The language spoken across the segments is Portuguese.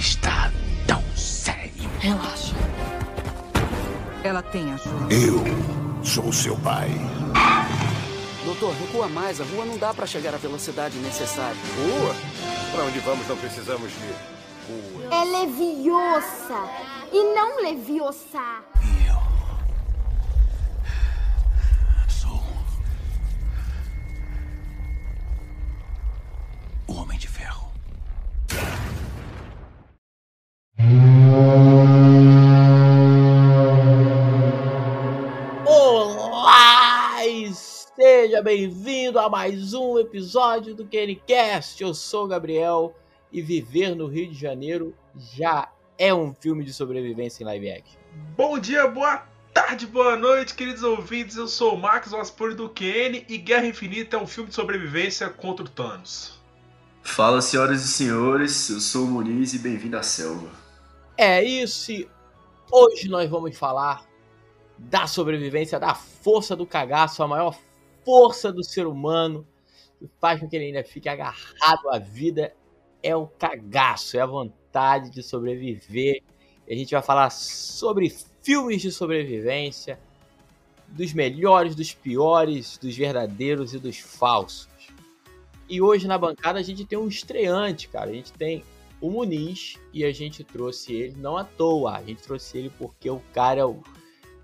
está tão sério? Relaxa. Ela tem ajuda. Eu sou seu pai. Doutor, recua mais. A rua não dá para chegar à velocidade necessária. Rua? Para onde vamos não precisamos de rua. É leviosa e não leviosa. A mais um episódio do KNCast. Eu sou o Gabriel e viver no Rio de Janeiro já é um filme de sobrevivência em live action. Bom dia, boa tarde, boa noite, queridos ouvintes. Eu sou o Max Vaspor do QN e Guerra Infinita é um filme de sobrevivência contra o Thanos. Fala, senhoras e senhores, eu sou o Muniz e bem-vindo à selva. É isso e hoje nós vamos falar da sobrevivência, da força do cagaço, a maior força do ser humano que faz com que ele ainda fique agarrado à vida é o cagaço, é a vontade de sobreviver. E a gente vai falar sobre filmes de sobrevivência, dos melhores, dos piores, dos verdadeiros e dos falsos. E hoje na bancada a gente tem um estreante, cara. A gente tem o Muniz e a gente trouxe ele não à toa. A gente trouxe ele porque o cara é, o-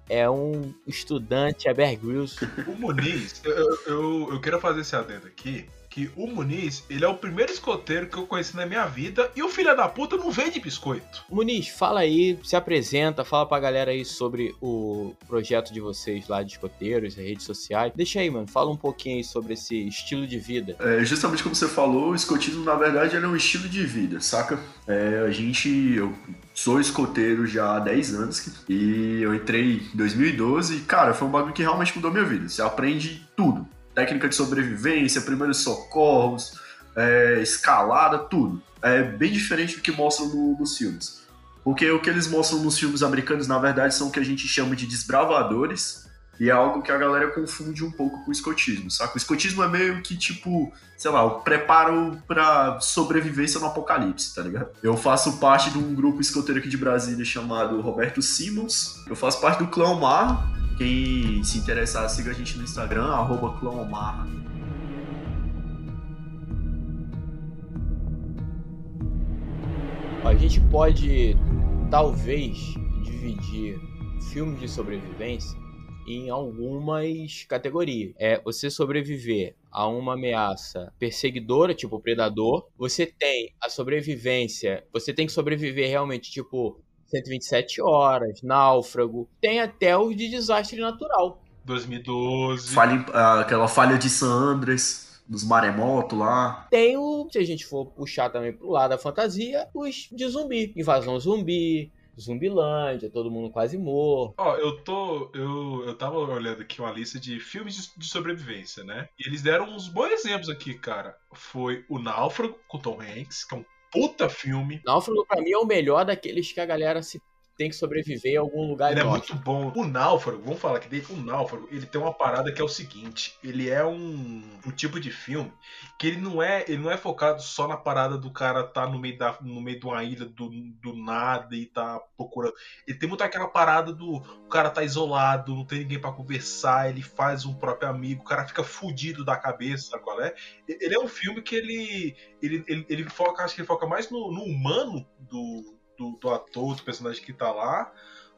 é um estudante, é Bear Grylls. O Muniz, eu, eu, eu, quero fazer esse adendo aqui, que o Muniz, ele é o primeiro escoteiro que eu conheci na minha vida e o filho da puta não vende biscoito. Muniz, fala aí, se apresenta, fala pra galera aí sobre o projeto de vocês lá de escoteiros, redes sociais. Deixa aí, mano, fala um pouquinho aí sobre esse estilo de vida. É, justamente como você falou, o escotismo, na verdade, é um estilo de vida, saca? É, a gente. Eu sou escoteiro já há 10 anos e eu entrei em 2012 e, cara, foi um bagulho que realmente mudou minha vida. Você aprende tudo. Técnica de sobrevivência, primeiros socorros, é, escalada, tudo. É bem diferente do que mostram no- nos filmes. Porque o que eles mostram nos filmes americanos, na verdade, são o que a gente chama de desbravadores. E é algo que a galera confunde um pouco com o escotismo, saca? O escotismo é meio que, tipo, sei lá, o preparo pra sobrevivência no apocalipse, tá ligado? Eu faço parte de um grupo escoteiro aqui de Brasília chamado Roberto Simmons. Eu faço parte do Clã Omar. Quem se interessar, siga a gente no Instagram, arroba Clã Omar. Ó, a gente pode, talvez, dividir filmes de sobrevivência em algumas categorias. É você sobreviver a uma ameaça perseguidora, tipo predador. Você tem a sobrevivência, você tem que sobreviver realmente, tipo 127 horas, náufrago. Tem até os de desastre natural. 2012. Falha, ah, aquela falha de San Andres, dos maremotos lá. Tem o, se a gente for puxar também pro lado da fantasia, os de zumbi. Invasão zumbi, Zumbilândia, todo mundo quase morto. Ó, eu tô. Eu, eu tava olhando aqui uma lista de filmes de, de sobrevivência, né? E eles deram uns bons exemplos aqui, cara. Foi O Náufrago, com Tom Hanks, que é um puta filme. Náufrago, pra mim, é o melhor daqueles que a galera se tem que sobreviver em algum lugar Ele é muito bom. O Náufrago, vamos falar aqui dele. O Náufrago, ele tem uma parada que é o seguinte: ele é um, um tipo de filme que ele não é ele não é focado só na parada do cara tá no meio, da, no meio de uma ilha do, do nada e tá procurando. Ele tem muito aquela parada do o cara tá isolado, não tem ninguém pra conversar, ele faz um próprio amigo, o cara fica fudido da cabeça, sabe qual é? Ele é um filme que ele ele, ele, ele foca, acho que ele foca mais no, no humano do, do, do ator, do personagem que tá lá,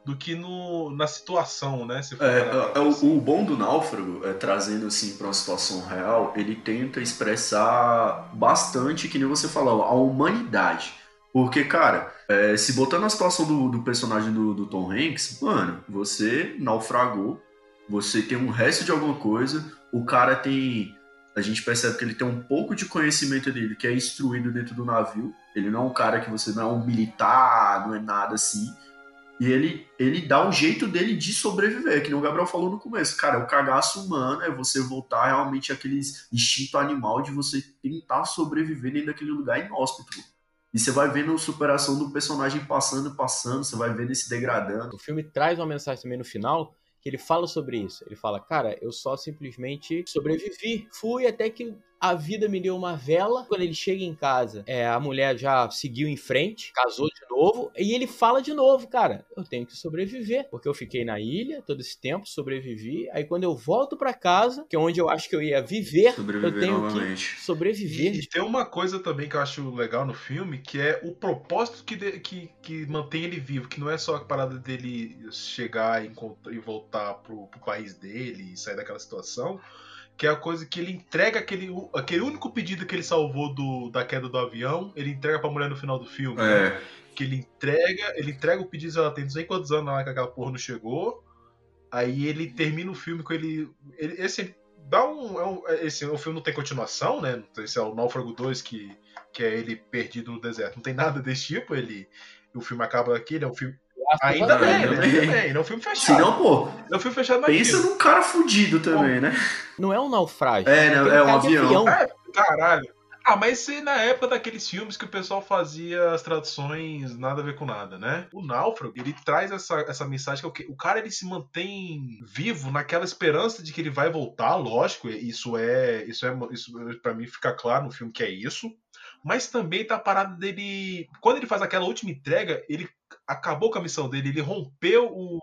do que no, na situação, né? É, é, pensar. o, o bom do Náufrago, é, trazendo assim para uma situação real, ele tenta expressar bastante, que nem você falou, a humanidade. Porque, cara, é, se botar na situação do, do personagem do, do Tom Hanks, mano, você naufragou, você tem um resto de alguma coisa, o cara tem. A gente percebe que ele tem um pouco de conhecimento dele, que é instruído dentro do navio. Ele não é um cara que você não é um militar, não é nada assim. E ele, ele dá o jeito dele de sobreviver, que nem o Gabriel falou no começo. Cara, é o cagaço humano, é você voltar realmente àquele instinto animal de você tentar sobreviver dentro daquele lugar inóspito. E você vai vendo a superação do personagem passando, passando, você vai vendo ele se degradando. O filme traz uma mensagem também no final que ele fala sobre isso. Ele fala, cara, eu só simplesmente sobrevivi. Fui até que a vida me deu uma vela. Quando ele chega em casa, é, a mulher já seguiu em frente, casou de novo, e ele fala de novo, cara, eu tenho que sobreviver, porque eu fiquei na ilha todo esse tempo, sobrevivi. Aí quando eu volto para casa, que é onde eu acho que eu ia viver, Sobreviver eu tenho novamente. que sobreviver. E, e tem uma coisa também que eu acho legal no filme, que é o propósito que, de- que, que mantém ele vivo, que não é só a parada dele chegar e, e voltar pro, pro país dele e sair daquela situação, que é a coisa que ele entrega aquele, aquele único pedido que ele salvou do, da queda do avião, ele entrega pra mulher no final do filme. né? É, Que ele entrega, ele entrega o pedido, ela tem não sei quantos anos lá que aquela porra não chegou. Aí ele termina o filme com ele. ele- esse dá um, é um- Esse o filme não tem continuação, né? Esse é o Náufrago 2, que, que é ele perdido no deserto. Não tem nada desse tipo. Ele, o filme acaba aqui, ele é um filme. Ainda bem, bem, ainda né? bem. Ainda bem, ele é um filme se fechado. não, pô, É um filme fechado pensa num cara fudido também, né? Não é um naufrágio. É, ele é um cai de avião. É, caralho. Ah, mas isso aí na época daqueles filmes que o pessoal fazia as traduções nada a ver com nada, né? O Náufrago, ele traz essa, essa mensagem que é o cara, ele se mantém vivo naquela esperança de que ele vai voltar, lógico, isso é... Isso é isso para mim fica claro no filme que é isso. Mas também tá a parada dele... Quando ele faz aquela última entrega, ele acabou com a missão dele, ele rompeu o...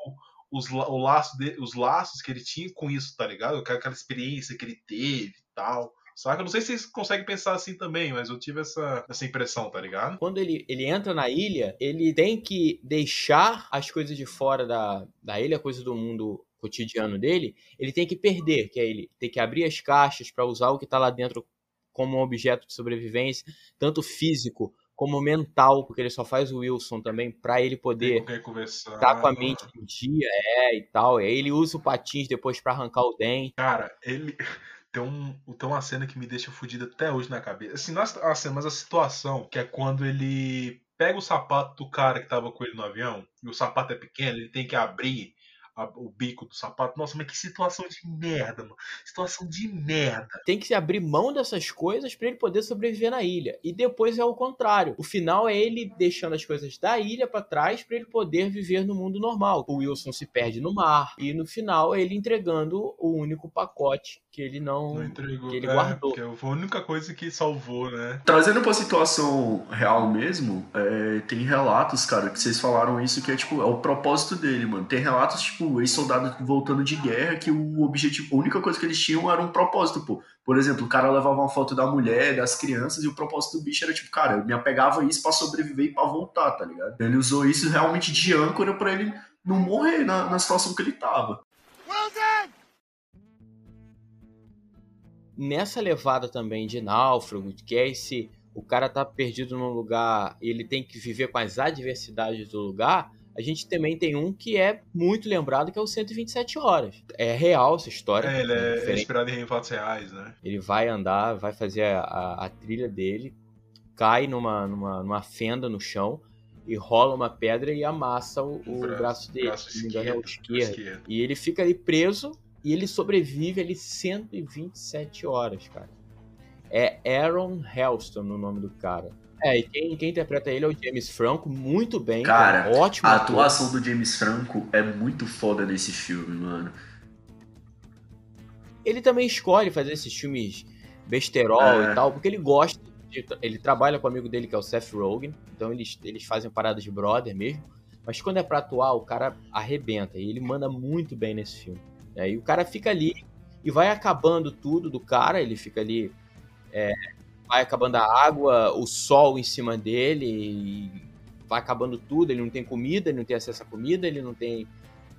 Os, o laço de, os laços que ele tinha com isso, tá ligado? Aquela experiência que ele teve e tal. Saca? Eu não sei se vocês conseguem pensar assim também, mas eu tive essa, essa impressão, tá ligado? Quando ele, ele entra na ilha, ele tem que deixar as coisas de fora da, da ilha, coisas do mundo cotidiano dele, ele tem que perder, que é ele tem que abrir as caixas para usar o que tá lá dentro como um objeto de sobrevivência, tanto físico como mental, porque ele só faz o Wilson também para ele poder conversar. tá com a mente em dia, é, e tal. E aí ele usa o patins depois para arrancar o dente. Cara, ele. Tem, um, tem uma cena que me deixa fudido até hoje na cabeça. Assim, não a cena, mas a situação, que é quando ele pega o sapato do cara que tava com ele no avião, e o sapato é pequeno, ele tem que abrir a- o bico do sapato. Nossa, mas que situação de merda, mano. Situação de merda. Tem que se abrir mão dessas coisas para ele poder sobreviver na ilha. E depois é o contrário. O final é ele deixando as coisas da ilha para trás para ele poder viver no mundo normal. O Wilson se perde no mar e no final é ele entregando o único pacote que ele não, Não entregou. que ele é, guardou. porque foi a única coisa que salvou, né? Trazendo pra situação real mesmo, é, tem relatos, cara, que vocês falaram isso, que é tipo, é o propósito dele, mano. Tem relatos, tipo, ex-soldados voltando de guerra, que o objetivo, a única coisa que eles tinham era um propósito, pô. Por exemplo, o cara levava uma foto da mulher, das crianças, e o propósito do bicho era tipo, cara, eu me apegava a isso pra sobreviver e pra voltar, tá ligado? Ele usou isso realmente de âncora pra ele não morrer na, na situação que ele tava. Nessa levada também de náufrago, que é esse o cara tá perdido num lugar e ele tem que viver com as adversidades do lugar, a gente também tem um que é muito lembrado, que é o 127 horas. É real essa história. É, ele é, é inspirado em fatos reais, né? Ele vai andar, vai fazer a, a- a trilha dele, cai numa, numa, numa fenda no chão e rola uma pedra e amassa o, o Bra- braço dele. Braço me engano, é o esquerdo. esquerdo. esquerdo. E ele fica ali preso e ele sobrevive ali 127 horas, cara. É Aaron Helston o nome do cara. É, e quem, quem interpreta ele é o James Franco, muito bem. Cara, ótimo. A ator. atuação do James Franco é muito foda nesse filme, mano. Ele também escolhe fazer esses filmes besterol É. e tal, porque ele gosta. de- ele trabalha com o amigo dele que é o Seth Rogen, então eles, eles fazem paradas de brother mesmo. Mas quando é pra atuar, o cara arrebenta e ele manda muito bem nesse filme. Né? E o cara fica ali e vai acabando tudo do cara, ele fica ali. é, vai acabando a água, o sol em cima dele, vai acabando tudo. Ele não tem comida, ele não tem acesso à comida, ele não tem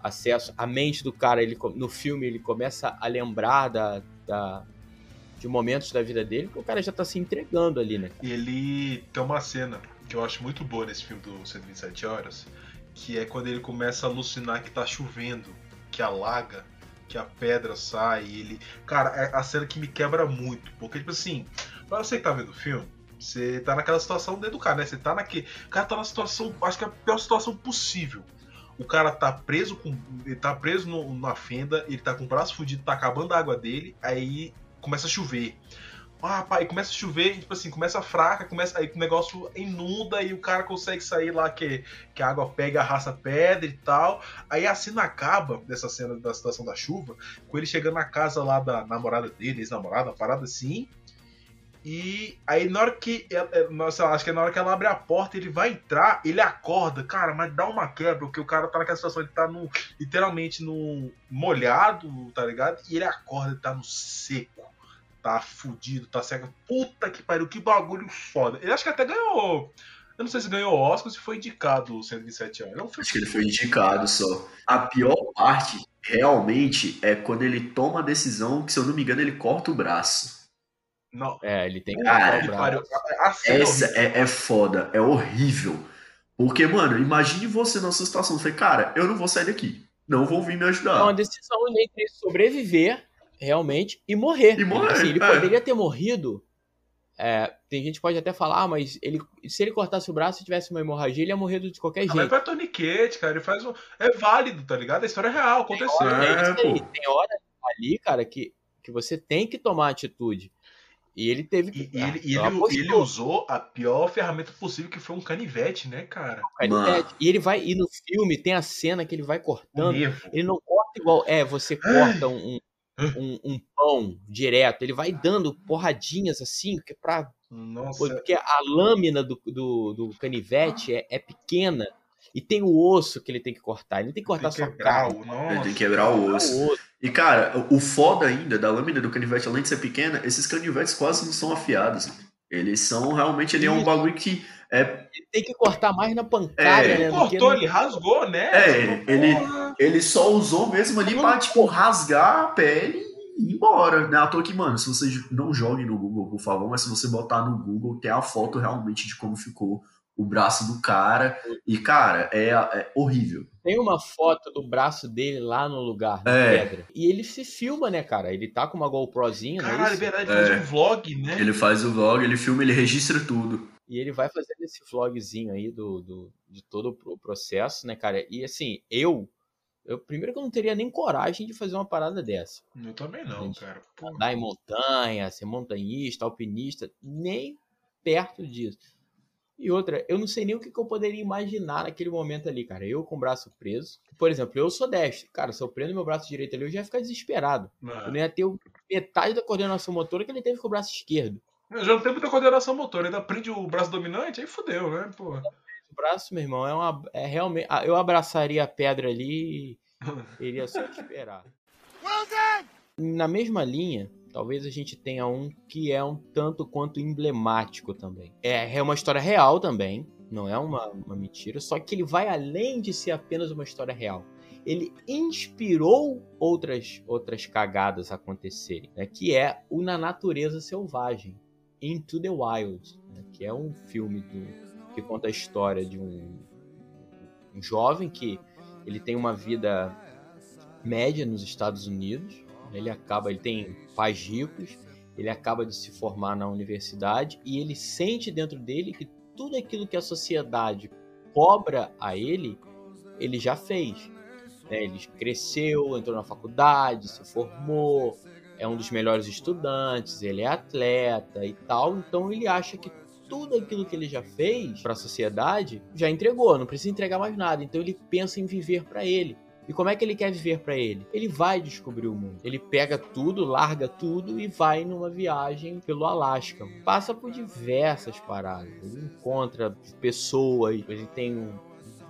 acesso. A mente do cara, ele, no filme, ele começa a lembrar da, da- de momentos da vida dele, que o cara já tá se entregando ali, né? E ele tem uma cena que eu acho muito boa nesse filme do 127 Horas, que é quando ele começa a alucinar que tá chovendo, que alaga, que a pedra sai, e ele. Cara, é a cena que me quebra muito. Porque, tipo assim, pra você que tá vendo o filme, você tá naquela situação dentro do cara, né? Você tá naquele. O cara tá na situação, acho que é a pior situação possível. O cara tá preso com. Ele tá preso no- na fenda, ele tá com o braço fudido, tá acabando a água dele, aí começa a chover. Ah, pai, começa a chover, tipo assim, começa fraca, começa aí o negócio inunda e o cara consegue sair lá que, que a água pega, arrasta pedra e tal. Aí a cena acaba dessa cena da situação da chuva, com ele chegando na casa lá da namorada dele, ex-namorada, parada assim. E aí na hora que. Nossa, acho que é na hora que ela abre a porta, ele vai entrar, ele acorda, cara, mas dá uma quebra, porque o cara tá naquela situação, ele tá no, literalmente no molhado, tá ligado? E ele acorda, ele tá no seco. Tá fudido, tá cego. Puta que pariu, que bagulho foda. Ele acho que até ganhou. Eu não sei se ganhou Oscar ou se foi indicado o 127 anos. Um filme Acho que ele foi indicado só. A pior parte, realmente, é quando ele toma a decisão que, se eu não me engano, ele corta o braço. Não. É, ele tem que cortar o braço. é Essa é, é foda, é horrível. Porque, mano, imagine você nessa situação. Você fala, cara, eu não vou sair daqui. Não vou vir me É uma ajudar. decisão entre sobreviver, realmente, e morrer. E morrer, Assim, ele é. poderia ter morrido. é, tem gente que pode até falar, ah, mas ele, se ele cortasse o braço e tivesse uma hemorragia, ele ia morrer de qualquer Ah, mas jeito. pra torniquete, cara, ele faz um. É válido, tá ligado? A história é real, aconteceu. hora- É É, pô. Tem hora ali, cara, que, que você tem que tomar atitude. E ele teve que. E, e ele, e Ah, ele- ele usou a pior ferramenta possível, que foi um canivete, né, cara? Pede. E ele vai. E no filme tem a cena que ele vai cortando. Ele não corta igual. É, você corta um, um, um pão direto. Ele vai dando porradinhas assim, que é pra Nossa. Porque a lâmina do, do, do canivete é, é pequena e tem o osso que ele tem que cortar. Ele não tem que cortar tem só carne. o. Ele tem que quebrar o osso. E, cara, o foda ainda da lâmina do canivete, além de ser pequena, esses canivetes quase não são afiados. Eles são realmente. Ele é um bagulho que. É, Ele tem que cortar mais na pancada, É, né? Ele cortou, no- ele rasgou, né? É, Tipo, ele- porra. ele só usou mesmo ali pra, tipo, rasgar a pele e ir embora. Não é à toa que, mano, se vocês não joguem no Google, por favor, mas se você botar no Google, tem a foto realmente de como ficou o braço do cara. E, cara, é, é horrível. Tem uma foto do braço dele lá no lugar, na É. pedra. E ele se filma, né, cara? Ele tá com uma GoProzinha, não é Caralho, é verdade, É. fez um vlog, né? Ele faz o vlog, ele filma, ele registra tudo. E ele vai fazendo esse vlogzinho aí do, do, de todo o processo, né, cara? E assim, eu, eu. Primeiro que eu não teria nem coragem de fazer uma parada dessa. Eu também não, Gente, cara. Porra. andar em montanha, ser montanhista, alpinista, nem perto disso. E outra, eu não sei nem o que, que eu poderia imaginar naquele momento ali, cara. Eu com o braço preso. Por exemplo, eu sou destro. Cara, se eu prendo meu braço direito ali, eu já ia ficar desesperado. Eu Não. ia ter o- metade da coordenação motora que ele teve com o braço esquerdo. Eu já não tenho muita coordenação motora, ainda prende o braço dominante, aí fudeu, né? Porra. O braço, meu irmão, é uma. É realmente. ah, Eu abraçaria a pedra ali e iria só esperar. Na mesma linha, talvez a gente tenha um que é um tanto quanto emblemático também. É, é uma história real também, não é uma, uma mentira, só que ele vai além de ser apenas uma história real. Ele inspirou outras, outras cagadas a acontecerem, né? que é o Na Natureza Selvagem, Into the Wild, né? que é um filme do, que conta a história de um, um jovem que ele tem uma vida média nos Estados Unidos. Ele acaba, ele tem pais ricos, ele acaba de se formar na universidade e ele sente dentro dele que tudo aquilo que a sociedade cobra a ele, ele já fez. né? Ele cresceu, entrou na faculdade, se formou, é um dos melhores estudantes, ele é atleta e tal, então ele acha que tudo aquilo que ele já fez para a sociedade já entregou, não precisa entregar mais nada. Então ele pensa em viver para ele. E como é que ele quer viver para ele? Ele vai descobrir o mundo. Ele pega tudo, larga tudo e vai numa viagem pelo Alasca. Passa por diversas paradas. Ele encontra pessoas, ele tem um,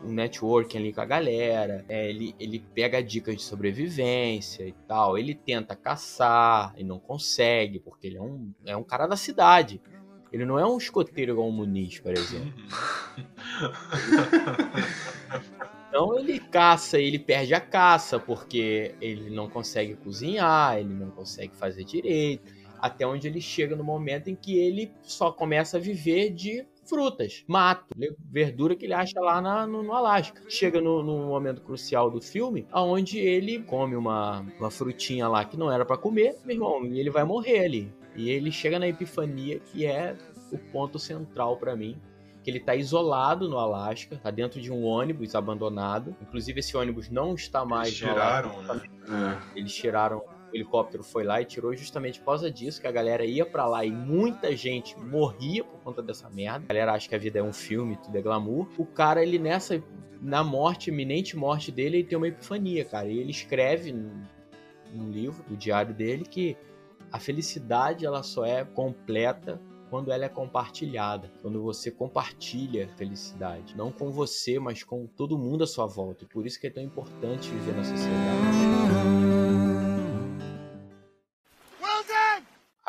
um networking ali com a galera. é, ele, ele pega dicas de sobrevivência e tal. Ele tenta caçar e não consegue, porque ele é um, é um cara da cidade. Ele não é um escoteiro igual o Muniz, por exemplo. Então ele caça, ele perde a caça porque ele não consegue cozinhar, ele não consegue fazer direito, até onde ele chega no momento em que ele só começa a viver de frutas, mato, verdura que ele acha lá na- no, no Alasca. Chega no, no momento crucial do filme, aonde ele come uma, uma frutinha lá que não era pra comer, meu irmão, e ele vai morrer ali. E ele chega na epifania que é o ponto central pra mim, que ele tá isolado no Alasca, tá dentro de um ônibus abandonado. Inclusive esse ônibus não está mais Eles tiraram, né? É. Eles tiraram, o helicóptero foi lá e tirou justamente por causa disso, que a galera ia pra lá e muita gente morria por conta dessa merda. A galera acha que a vida é um filme, tudo é glamour. O cara, ele nessa, na morte, iminente morte dele, ele tem uma epifania, cara. E ele escreve num, livro, o diário dele, que A felicidade ela só é completa quando ela é compartilhada, quando você compartilha felicidade, não com você, mas com todo mundo à sua volta. E por isso que é tão importante viver na sociedade.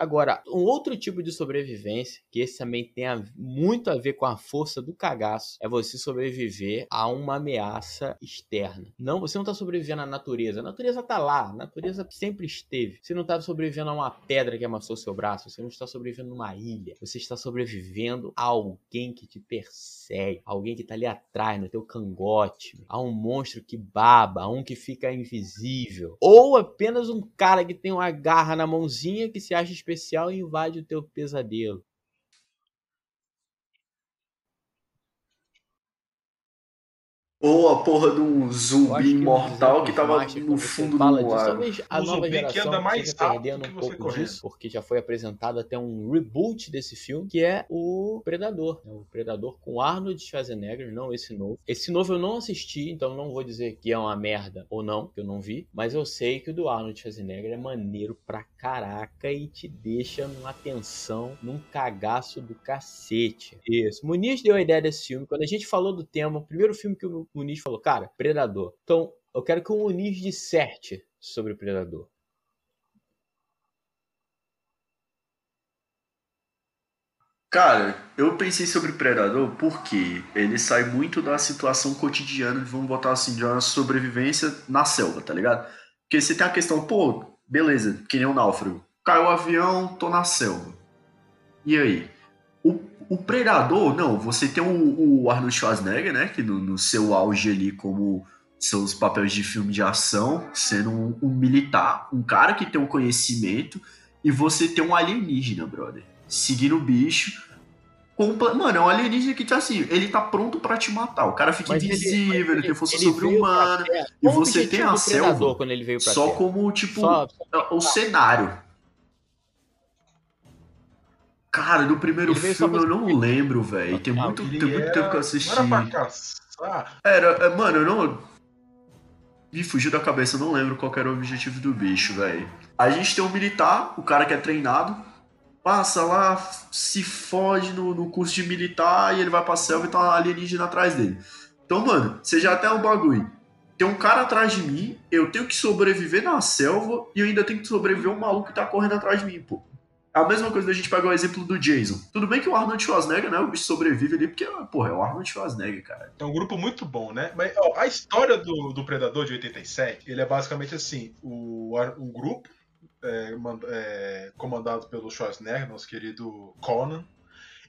Agora, um outro tipo de sobrevivência, que esse também tem a- muito a ver com a força do cagaço, é você sobreviver a uma ameaça externa. Não, você não tá sobrevivendo à natureza. A natureza tá lá, a natureza sempre esteve. Você não tá sobrevivendo a uma pedra que amassou seu braço, você não está sobrevivendo numa ilha. Você está sobrevivendo a alguém que te persegue, alguém que tá ali atrás, no teu cangote, a um monstro que baba, a um que fica invisível, ou apenas um cara que tem uma garra na mãozinha que se acha especial invade o teu pesadelo. Ou a porra de um Eu zumbi que imortal os que tava no fundo do lago. Talvez a O nova zumbi que geração anda mais perdendo que um pouco correndo. disso, porque já foi apresentado até um reboot desse filme, que é o Predador. né? O Predador com Arnold Schwarzenegger, não esse novo. Esse novo eu não assisti, então não vou dizer que é uma merda ou não, que eu não vi, mas eu sei que o do Arnold Schwarzenegger é maneiro pra caraca e te deixa numa tensão, num cagaço do cacete. Isso. Muniz deu a ideia desse filme. Quando a gente falou do tema, o primeiro filme que o Muniz falou, cara, Predador. Então, eu quero que o Muniz disserte sobre o Predador. Cara, eu pensei sobre Predador porque ele sai muito da situação cotidiana vamos botar assim, de uma sobrevivência na selva, tá ligado? Porque você tem a questão, pô, beleza, que nem o náufrago. Caiu o avião, tô na selva. E aí? O, Predador, não, você tem o, o Arnold Schwarzenegger, né? Que no, no seu auge ali, como seus papéis de filme de ação, sendo um, um militar, um cara que tem um conhecimento, e você tem um alienígena, brother. Seguindo o bicho. Comple- Mano, é um alienígena que, tipo assim, ele tá pronto pra te matar. O cara fica Mas ele- invisível, ele, tem força ele sobre-humana. E você tem a selva quando ele veio pra Só Terra? como, tipo, Só- o cenário. Cara, do primeiro filme eu não lembro, velho. Tem Ah, muito, tem muito era- tempo que eu assisti. Não era pra caçar. Era, é, mano, eu não. Me fugiu da cabeça, eu não lembro qual era o objetivo do bicho, velho. A gente tem um militar, o cara que é treinado, passa lá, se foge no, no curso de militar e ele vai pra selva e tá um alienígena atrás dele. Então, mano, você já tem um bagulho. Tem um cara atrás de mim, eu tenho que sobreviver na selva e eu ainda tenho que sobreviver um maluco que tá correndo atrás de mim, pô. A mesma coisa da gente pegar o exemplo do Jason. Tudo bem que o Arnold Schwarzenegger, né? O bicho sobrevive ali porque, porra, é o Arnold Schwarzenegger, cara. É um grupo muito bom, né? Mas ó, a história do, do Predador de 87, ele é basicamente assim: o, um grupo é, é, comandado pelo Schwarzenegger, nosso querido Conan,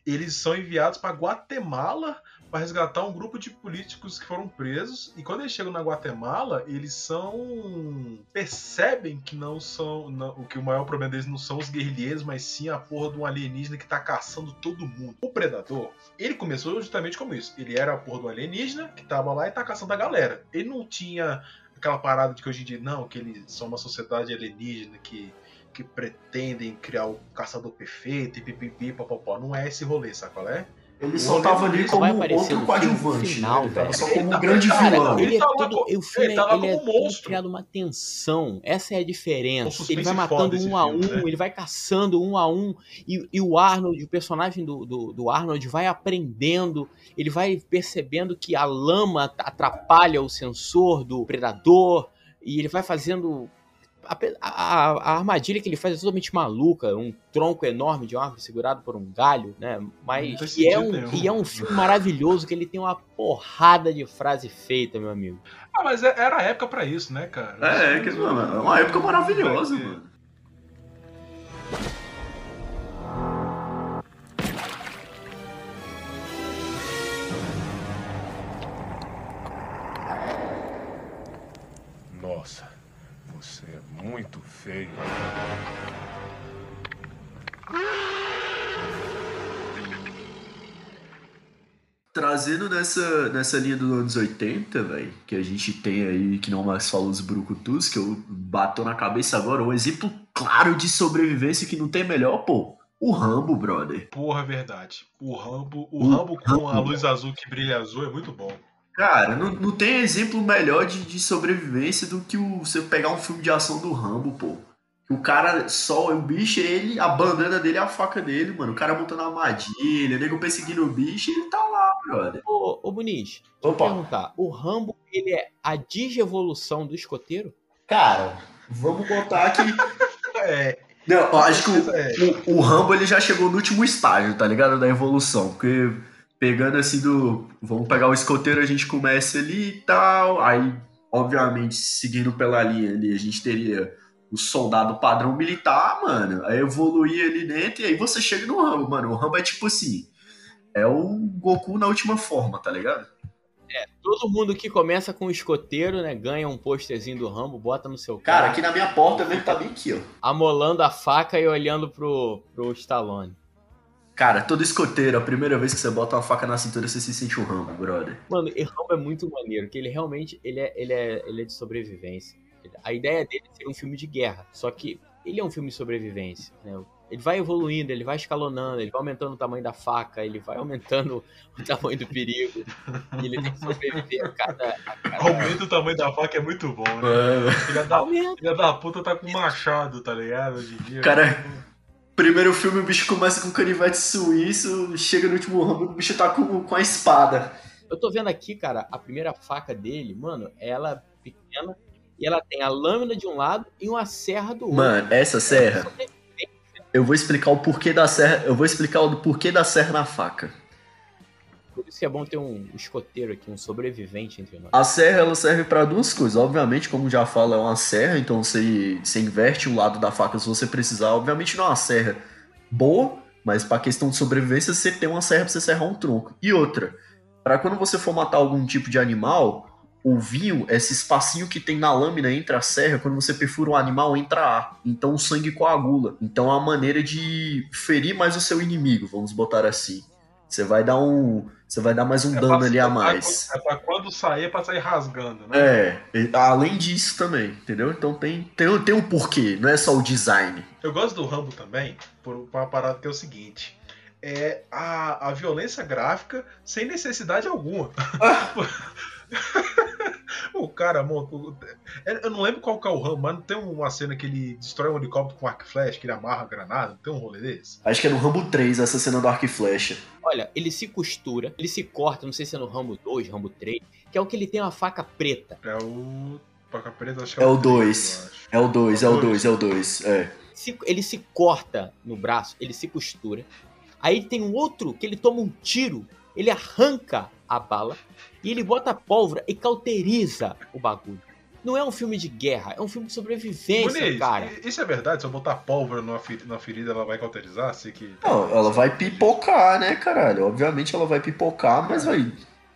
eles são enviados para Guatemala para resgatar um grupo de políticos que foram presos. E quando eles chegam na Guatemala, eles são percebem que não são, o que o maior problema deles não são os guerrilheiros, mas sim a porra de um alienígena que tá caçando todo mundo. O predador, ele começou justamente como isso. Ele era a porra do alienígena que tava lá e tá caçando a galera. Ele não tinha aquela parada de que hoje em dia não, que eles são uma sociedade alienígena que que pretendem criar o caçador perfeito e pipipi, papapó. Não é esse rolê, sabe qual é? Ele O só tava ali como vai aparecer outro coadjuvante, final, né? Ele tava só como tá- um grande cara, vilão. Ele Ele é todo, o filme ele lá ele é todo monstro. criado uma tensão. Essa é a Um diferença. Ele vai matando um a um, filme, né? ele vai caçando um a um. E, e o Arnold, o personagem do, do, do Arnold, vai aprendendo, ele vai percebendo que a lama atrapalha o sensor do predador. E ele vai fazendo. A, a- a armadilha que ele faz é totalmente maluca, um tronco enorme de uma árvore segurado por um galho, né? Mas e é, um, nenhum. e é um filme maravilhoso que ele tem uma porrada de frase feita, meu amigo. Ah, mas é- era a época pra isso, né, cara? É, é, que, mano, é uma época maravilhosa, ter. mano. Feio. Trazendo nessa, nessa linha dos anos 80, velho, que a gente tem aí, que não mais fala os brucutus, que eu bato na cabeça agora, um exemplo claro de sobrevivência que não tem melhor, pô. O Rambo, brother. Porra, verdade. O Rambo, o O Rambo com a Rambo. luz azul que brilha azul é muito bom. Cara, não, não tem exemplo melhor de, de sobrevivência do que o, você pegar um filme de ação do Rambo, pô. O cara só, o bicho, ele, a bandana dele é a faca dele, mano. O cara montando armadilha, o nego perseguindo o bicho e ele tá lá, brother. Ô, ô Muniz, deixa eu perguntar. O Rambo, ele é a digievolução do escoteiro? Cara, vamos botar aqui. É, Não, eu acho que o, é, o, o Rambo ele já chegou no último estágio, tá ligado? Da evolução. Porque pegando assim do. Vamos pegar o escoteiro, a gente começa ali e tal. Aí, obviamente, seguindo pela linha ali, a gente teria o soldado padrão militar, mano. Aí evoluir ali dentro, e aí você chega no Rambo, mano. O Rambo é tipo assim. É o Goku na última forma, tá ligado? Todo mundo que começa com o escoteiro, né? Ganha um posterzinho do Rambo, bota no seu Cara, carro, aqui na minha porta mesmo tá bem aqui, ó. amolando a faca e olhando pro, pro Stallone. Cara, todo escoteiro, a primeira vez que você bota uma faca na cintura, você se sente um Rambo, brother. Mano, e Rambo é muito maneiro, que ele realmente ele é, ele é, ele é de sobrevivência. A ideia dele é ser um filme de guerra, só que ele é um filme de sobrevivência, né? Ele vai evoluindo, ele vai escalonando, ele vai aumentando o tamanho da faca, ele vai aumentando o tamanho do perigo. E ele tem que sobreviver a cada. A cada... aumenta o tamanho da faca é muito bom, né? Filha da, filha da puta tá com machado, tá ligado? Hoje em dia. Cara, primeiro filme o bicho começa com canivete suíço, chega no último Rambo, o bicho tá com, com a espada. Eu tô vendo aqui, cara, a primeira faca dele, mano, ela é pequena e ela tem a lâmina de um lado e uma serra do outro. Mano, essa serra, eu vou explicar o porquê da serra, eu vou explicar o porquê da serra na faca. Por isso que é bom ter um escoteiro aqui, um sobrevivente entre nós. A serra ela serve pra duas coisas. Obviamente, como já fala, é uma serra, então você, você inverte o lado da faca se você precisar. Obviamente não é uma serra boa, mas pra questão de sobrevivência você tem uma serra pra você serrar um tronco. E outra, pra quando você for matar algum tipo de animal, o vinho, esse espacinho que tem na lâmina entre a serra, quando você perfura um animal, entra ar. Então o sangue coagula. Então é uma maneira de ferir mais o seu inimigo, vamos botar assim. Você vai dar um. Você vai dar mais um É dano pra- ali a é mais. É pra quando sair, é pra sair rasgando, né? É, além disso também, entendeu? Então tem, tem, tem um porquê, não é só o design. Eu gosto do Rambo também, por por uma parada que é o seguinte. É a, a violência gráfica sem necessidade alguma. o cara monta. o- Eu não lembro qual que é o Rambo, mas não tem uma cena que ele destrói um helicóptero com arco e flecha, que ele amarra a granada, não tem um rolê desse? Acho que é no Rambo 3 essa cena do arco e flecha. Olha, ele se costura, ele se corta, não sei se é no Rambo 2, Rambo 3, que é o que ele tem uma faca preta. É o. Paca Preta, acho que É o dois. eu acho. É o 2, é o 2, é o 2. É. Se- ele se corta no braço, ele se costura. Aí tem um outro que ele toma um tiro, ele arranca a bala e ele bota pólvora e cauteriza o bagulho. Não é um filme de guerra, é um filme de sobrevivência, Muniz, cara. isso é verdade? Se eu botar pólvora numa ferida, ela vai cauterizar? Sei que. Não, ela vai pipocar, né, caralho? Obviamente ela vai pipocar, mas vai.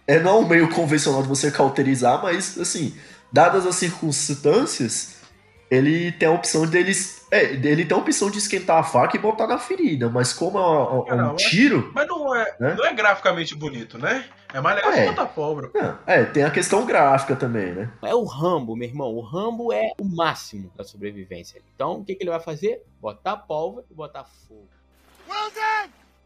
É não um meio convencional de você cauterizar, mas assim, dadas as circunstâncias, ele tem a opção deles. É, ele tem a opção de esquentar a faca e botar na ferida, mas como é um, é Cara, um tiro. Mas não é, Né? não é graficamente bonito, né? É mais legal É. botar pólvora. não, É, tem a questão gráfica também, né? É o Rambo, meu irmão. O Rambo é o máximo da sobrevivência. Então, o que, que ele vai fazer? Botar pólvora e botar fogo.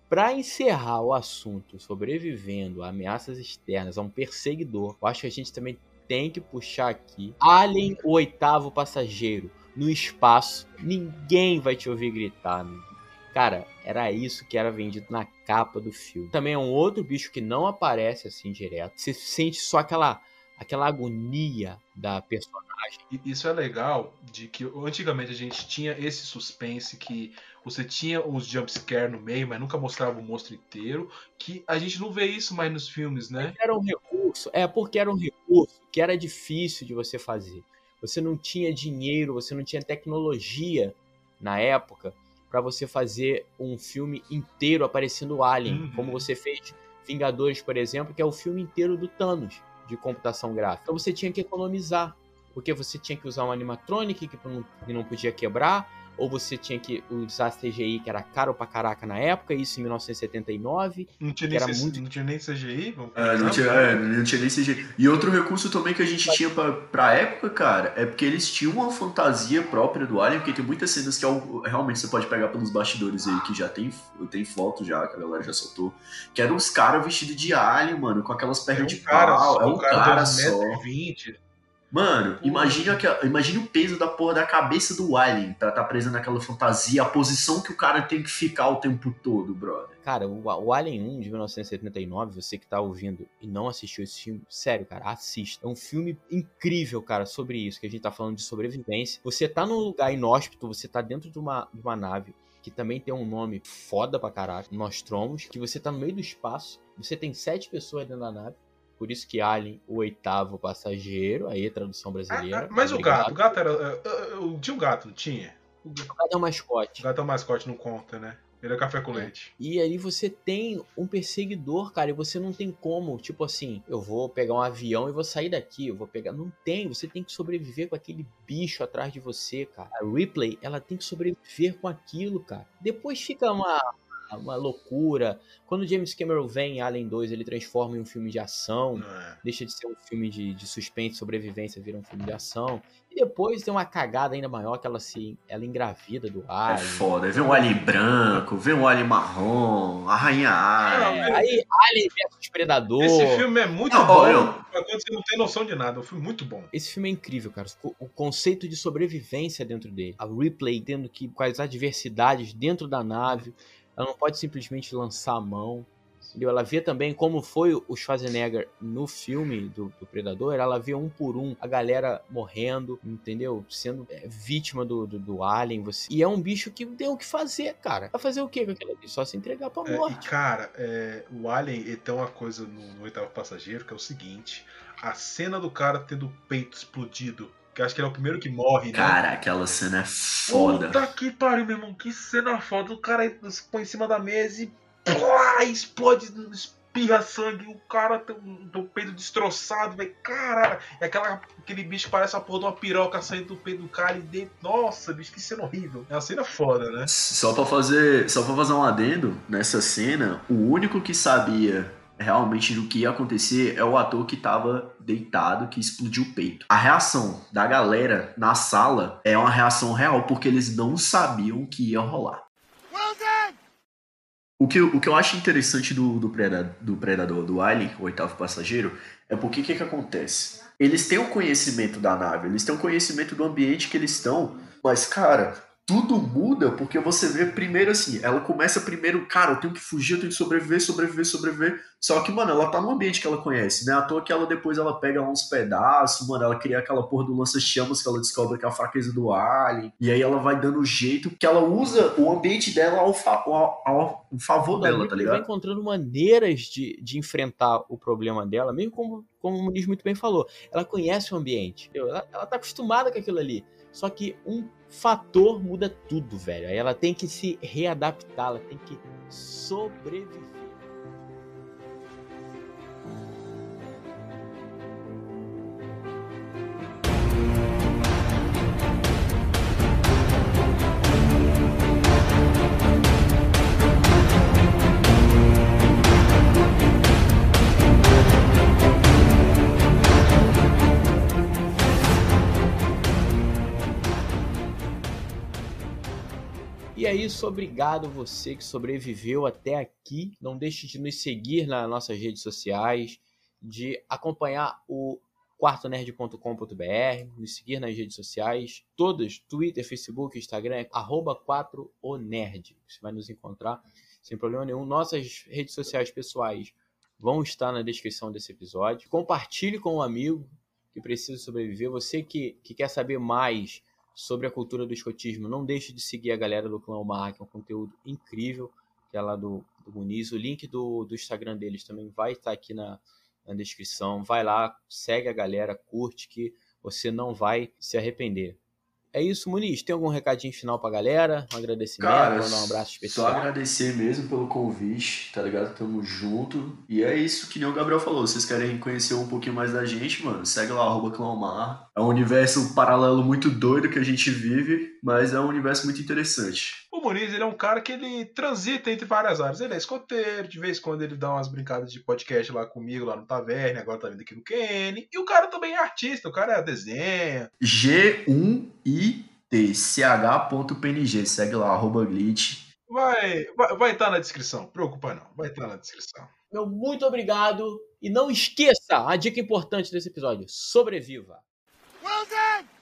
Pra encerrar o assunto sobrevivendo a ameaças externas a um perseguidor, eu acho que a gente também tem que puxar aqui Alien, o oitavo passageiro, no espaço. Ninguém vai te ouvir gritar. Né? Cara, era isso que era vendido na capa do filme. Também é um outro bicho que não aparece assim direto. Você sente só aquela, aquela agonia da personagem. Isso é legal de que antigamente a gente tinha esse suspense que você tinha os jumpscare no meio, mas nunca mostrava o monstro inteiro. Que a gente não vê isso mais nos filmes, né? Era um recurso, é porque era um recurso que era difícil de você fazer. Você não tinha dinheiro, você não tinha tecnologia na época para você fazer um filme inteiro aparecendo Alien, Uhum. como você fez Vingadores, por exemplo, que é o filme inteiro do Thanos de computação gráfica. Então você tinha que economizar, porque você tinha que usar um animatronic que não, que não podia quebrar, ou você tinha que usar CGI que era caro pra caraca na época, isso em 1979. Não tinha, nem, era C- muito- não tinha nem CGI? É, não tinha, é, não tinha nem CG. E outro recurso também que a gente tinha pra, pra época, cara, é porque eles tinham uma fantasia própria do Alien, porque tem muitas cenas que é o- realmente você pode pegar pelos bastidores aí, que já tem, tem foto já, que a galera já soltou, que eram os caras vestidos de Alien, mano, com aquelas É pernas um de cara pau. é um cara, de só. 1,20m. Mano, imagina, que, imagina o peso da porra da cabeça do Alien pra estar tá preso naquela fantasia, a posição que o cara tem que ficar o tempo todo, brother. Cara, o, o Alien 1 de 1979, você que tá ouvindo e não assistiu esse filme, sério, cara, assista. É um filme incrível, cara, sobre isso, que a gente tá falando de sobrevivência. Você tá num lugar inóspito, você tá dentro de uma, de uma nave que também tem um nome foda pra caralho, Nostromos, que você tá no meio do espaço, você tem sete pessoas dentro da nave, por isso que Alien, o oitavo passageiro, aí a tradução brasileira. Ah, mas obrigado. o gato, o gato era. Eu, eu, tinha um gato, não tinha? O gato é um mascote. O gato é um mascote, não conta, né? Ele é café com leite. E aí você tem um perseguidor, cara, e você não tem como, tipo assim, eu vou pegar um avião e vou sair daqui, eu vou pegar. Não tem, você tem que sobreviver com aquele bicho atrás de você, cara. A Ripley, ela tem que sobreviver com aquilo, cara. Depois fica uma uma loucura. Quando o James Cameron vem em Alien 2, ele transforma em um filme de ação, é. deixa de ser um filme de, de suspense, sobrevivência, vira um filme de ação. E depois tem uma cagada ainda maior que ela se ela engravida do Alien. É foda, vê um Alien branco, vê um Alien marrom, a Rainha Alien. É, aí Alien versus Predador. Esse filme é muito não, bom, eu... quando você não tem noção de nada, é um filme muito bom. Esse filme é incrível, cara. O conceito de sobrevivência dentro dele. A replay tendo que, com as adversidades dentro da nave ela não pode simplesmente lançar a mão. Entendeu? Ela vê também como foi o Schwarzenegger no filme do, do, Predador. Ela vê um por um a galera morrendo, entendeu? Sendo é, vítima do, do, do, Alien. Você... E é um bicho que tem o que fazer, cara. Vai fazer o quê com aquela bicho? Só se entregar pra morte. É, cara, é, o Alien tem uma coisa no, no Oitavo Passageiro que é o seguinte: a cena do cara tendo o peito explodido que acho que ele é o primeiro que morre, né? Cara, aquela cena é foda. Puta que pariu, meu irmão. Que cena foda. O cara põe em cima da mesa e plá, explode, espirra sangue. O cara tem o peito destroçado, velho. Caralho. É aquela, aquele bicho que parece a porra de uma piroca saindo do peito do cara e dentro. Nossa, bicho, que cena horrível. É uma cena foda, né? Só pra fazer, só pra fazer um adendo nessa cena, o único que sabia realmente do que ia acontecer é o ator que estava deitado, que explodiu o peito. A reação da galera na sala é uma reação real, porque eles não sabiam que ia rolar. O que, o que eu acho interessante do, do, predador, do Predador, do Alien, o oitavo passageiro, é porque o que, que acontece? Eles têm o conhecimento da nave, eles têm o conhecimento do ambiente que eles estão, mas, cara, tudo muda porque você vê primeiro assim, ela começa primeiro, cara, eu tenho que fugir, eu tenho que sobreviver, sobreviver, sobreviver. Só que, mano, ela tá no ambiente que ela conhece, né? À toa que ela depois ela pega uns pedaços, mano, ela cria aquela porra do lança-chamas que ela descobre que é a fraqueza do alien. E aí ela vai dando jeito que ela usa o ambiente dela ao, fa ao, ao favor dela, tá ligado? Ela vai encontrando maneiras de, de enfrentar o problema dela, mesmo como, como o Muniz muito bem falou. Ela conhece o ambiente, ela, ela tá acostumada com aquilo ali. Só que um fator muda tudo, velho. Ela tem que se readaptar, ela tem que sobreviver. É isso, obrigado você que sobreviveu até aqui. Não deixe de nos seguir nas nossas redes sociais, de acompanhar o quartonerd.com.br, nos seguir nas redes sociais, todas, Twitter, Facebook, Instagram, é arroba 4onerd. Você vai nos encontrar sem problema nenhum. Nossas redes sociais pessoais vão estar na descrição desse episódio. Compartilhe com um amigo que precisa sobreviver. Você que, que quer saber mais sobre a cultura do escotismo. Não deixe de seguir a galera do Clã Omar, que é um conteúdo incrível, que é lá do, do Muniz. O link do, do Instagram deles também vai estar aqui na, na descrição. Vai lá, segue a galera, curte, que você não vai se arrepender. É isso, Muniz. Tem algum recadinho final pra galera? Um agradecimento, Cara, mandar um abraço especial. Só agradecer mesmo pelo convite, tá ligado? Tamo junto. E é isso que nem o Gabriel falou. Vocês querem conhecer um pouquinho mais da gente, mano? Segue lá, arroba Clãomar. É um universo paralelo muito doido que a gente vive, mas é um universo muito interessante. O Muniz, ele é um cara que ele transita entre várias áreas. Ele é escoteiro, de vez em quando ele dá umas brincadas de podcast lá comigo, lá no Taverne, agora tá vindo aqui no QN. E o cara também é artista, o cara é desenha. G1IT, ch.png, segue lá, arroba glitch. Vai, vai, vai estar tá na descrição, preocupa não, vai estar tá na descrição. Meu muito obrigado e não esqueça a dica importante desse episódio: sobreviva. Well done!